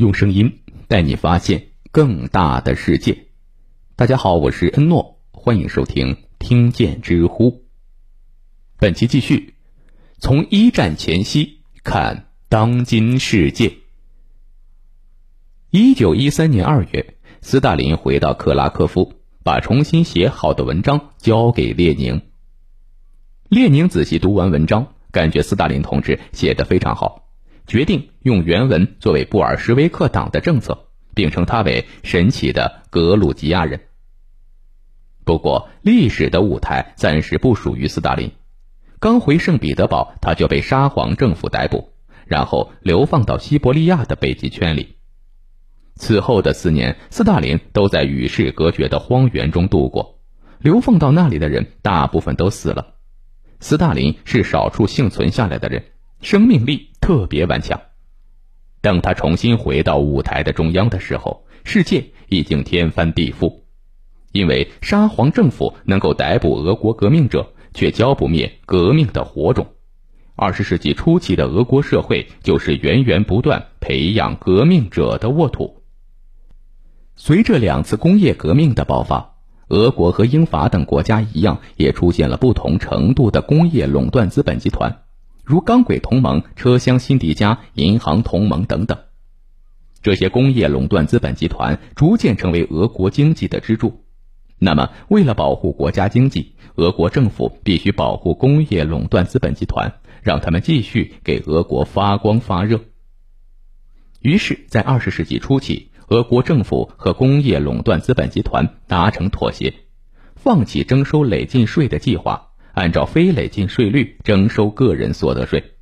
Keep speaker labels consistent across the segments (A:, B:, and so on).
A: 用声音带你发现更大的世界。大家好，我是恩诺，欢迎收听听见知乎。本期继续，从一战前夕看当今世界。一九一三年二月，斯大林回到克拉科夫，把重新写好的文章交给列宁。列宁仔细读完文章，感觉斯大林同志写的非常好。决定用原文作为布尔什维克党的政策，并称他为神奇的格鲁吉亚人。不过，历史的舞台暂时不属于斯大林。刚回圣彼得堡，他就被沙皇政府逮捕，然后流放到西伯利亚的北极圈里。此后的四年，斯大林都在与世隔绝的荒原中度过。流放到那里的人大部分都死了，斯大林是少数幸存下来的人。生命力特别顽强。等他重新回到舞台的中央的时候，世界已经天翻地覆，因为沙皇政府能够逮捕俄国革命者，却浇不灭革命的火种。二十世纪初期的俄国社会就是源源不断培养革命者的沃土。随着两次工业革命的爆发，俄国和英法等国家一样，也出现了不同程度的工业垄断资本集团。如钢轨同盟、车厢辛迪加、银行同盟等等，这些工业垄断资本集团逐渐成为俄国经济的支柱。那么，为了保护国家经济，俄国政府必须保护工业垄断资本集团，让他们继续给俄国发光发热。于是，在二十世纪初期，俄国政府和工业垄断资本集团达成妥协，放弃征收累进税的计划。按照非累进税率征收个人所得税，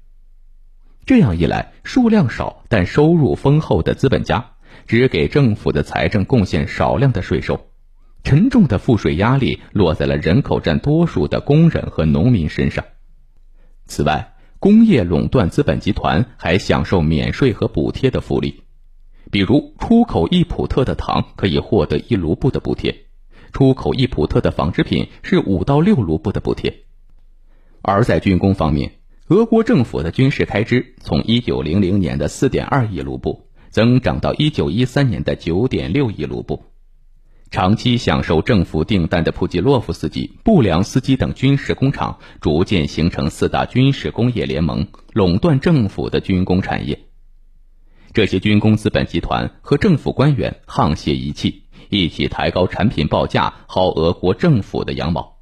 A: 这样一来，数量少但收入丰厚的资本家只给政府的财政贡献少量的税收，沉重的赋税压力落在了人口占多数的工人和农民身上。此外，工业垄断资本集团还享受免税和补贴的福利，比如出口一普特的糖可以获得一卢布的补贴。出口一普特的纺织品是五到六卢布的补贴，而在军工方面，俄国政府的军事开支从一九零零年的四点二亿卢布增长到一九一三年的九点六亿卢布。长期享受政府订单的普吉洛夫斯基、布良斯基等军事工厂逐渐形成四大军事工业联盟，垄断政府的军工产业。这些军工资本集团和政府官员沆瀣一气。一起抬高产品报价，薅俄国政府的羊毛。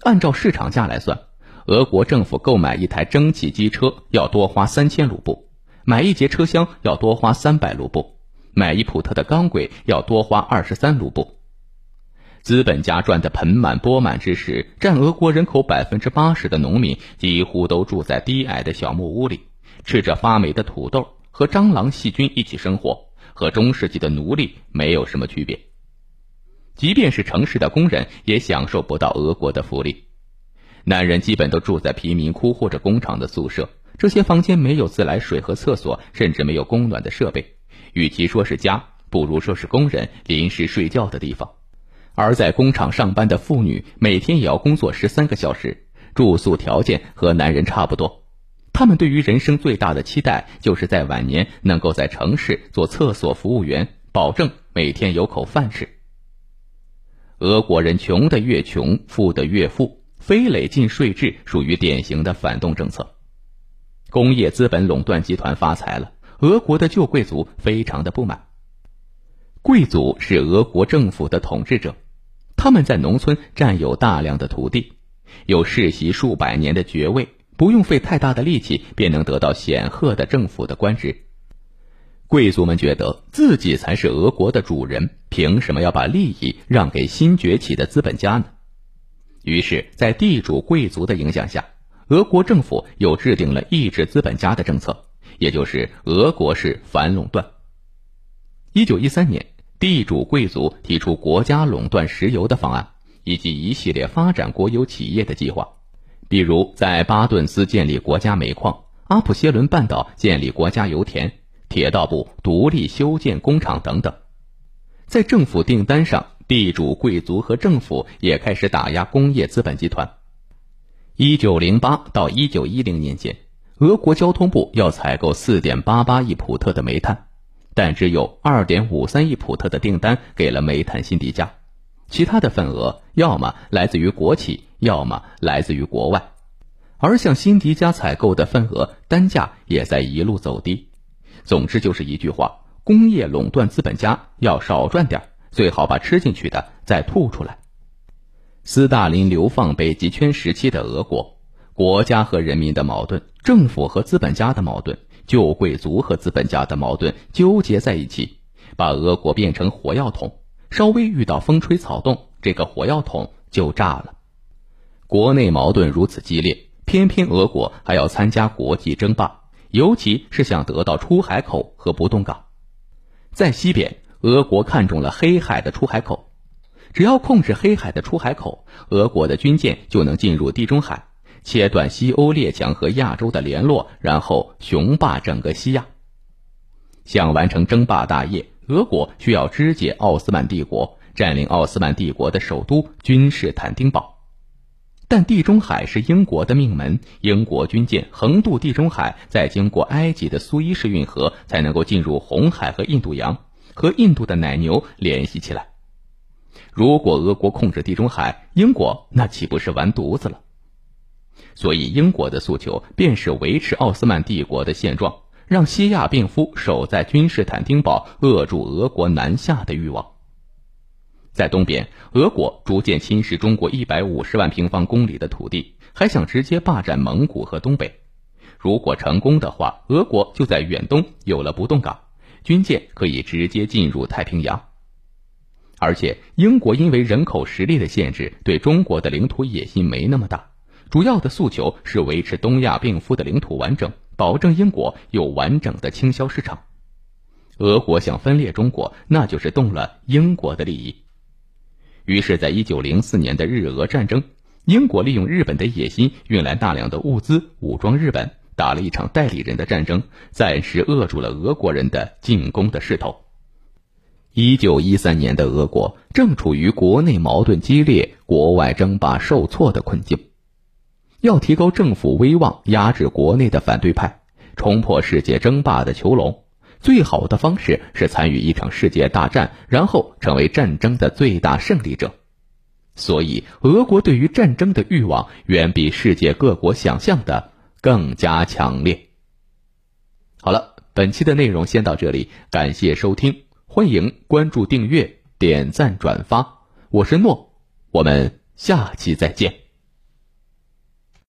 A: 按照市场价来算，俄国政府购买一台蒸汽机车要多花三千卢布，买一节车厢要多花三百卢布，买一普特的钢轨要多花二十三卢布。资本家赚得盆满钵满之时，占俄国人口百分之八十的农民几乎都住在低矮的小木屋里，吃着发霉的土豆，和蟑螂、细菌一起生活。和中世纪的奴隶没有什么区别，即便是城市的工人也享受不到俄国的福利。男人基本都住在贫民窟或者工厂的宿舍，这些房间没有自来水和厕所，甚至没有供暖的设备。与其说是家，不如说是工人临时睡觉的地方。而在工厂上班的妇女每天也要工作十三个小时，住宿条件和男人差不多。他们对于人生最大的期待，就是在晚年能够在城市做厕所服务员，保证每天有口饭吃。俄国人穷的越穷，富的越富，非累进税制属于典型的反动政策。工业资本垄断集团发财了，俄国的旧贵族非常的不满。贵族是俄国政府的统治者，他们在农村占有大量的土地，有世袭数百年的爵位。不用费太大的力气，便能得到显赫的政府的官职。贵族们觉得自己才是俄国的主人，凭什么要把利益让给新崛起的资本家呢？于是，在地主贵族的影响下，俄国政府又制定了抑制资本家的政策，也就是俄国式反垄断。一九一三年，地主贵族提出国家垄断石油的方案，以及一系列发展国有企业的计划。比如，在巴顿斯建立国家煤矿，阿普谢伦半岛建立国家油田，铁道部独立修建工厂等等。在政府订单上，地主贵族和政府也开始打压工业资本集团。一九零八到一九一零年间，俄国交通部要采购四点八八亿普特的煤炭，但只有二点五三亿普特的订单给了煤炭辛迪加，其他的份额要么来自于国企，要么来自于国外。而向辛迪加采购的份额单价也在一路走低。总之就是一句话：工业垄断资本家要少赚点，最好把吃进去的再吐出来。斯大林流放北极圈时期的俄国，国家和人民的矛盾，政府和资本家的矛盾，旧贵族和资本家的矛盾纠结在一起，把俄国变成火药桶，稍微遇到风吹草动，这个火药桶就炸了。国内矛盾如此激烈，偏偏俄国还要参加国际争霸，尤其是想得到出海口和不动港。在西边，俄国看中了黑海的出海口。只要控制黑海的出海口，俄国的军舰就能进入地中海，切断西欧列强和亚洲的联络，然后雄霸整个西亚。想完成争霸大业，俄国需要肢解奥斯曼帝国，占领奥斯曼帝国的首都君士坦丁堡。但地中海是英国的命门，英国军舰横渡地中海，再经过埃及的苏伊士运河，才能够进入红海和印度洋，和印度的奶牛联系起来。如果俄国控制地中海，英国那岂不是完犊子了？所以，英国的诉求便是维持奥斯曼帝国的现状，让西亚病夫守在君士坦丁堡，扼住俄国南下的欲望。在东边，俄国逐渐侵蚀中国一百五十万平方公里的土地，还想直接霸占蒙古和东北。如果成功的话，俄国就在远东有了不动港，军舰可以直接进入太平洋。而且，英国因为人口实力的限制，对中国的领土野心没那么大。主要的诉求是维持东亚病夫的领土完整，保证英国有完整的倾销市场。俄国想分裂中国，那就是动了英国的利益。于是，在一九零四年的日俄战争，英国利用日本的野心，运来大量的物资，武装日本，打了一场代理人的战争，暂时扼住了俄国人的进攻的势头。一九一三年的俄国正处于国内矛盾激烈、国外争霸受挫的困境，要提高政府威望，压制国内的反对派，冲破世界争霸的囚笼。最好的方式是参与一场世界大战，然后成为战争的最大胜利者。所以，俄国对于战争的欲望远比世界各国想象的更加强烈。好了，本期的内容先到这里，感谢收听。欢迎关注、订阅、点赞、转发，我是诺，我们下期再见。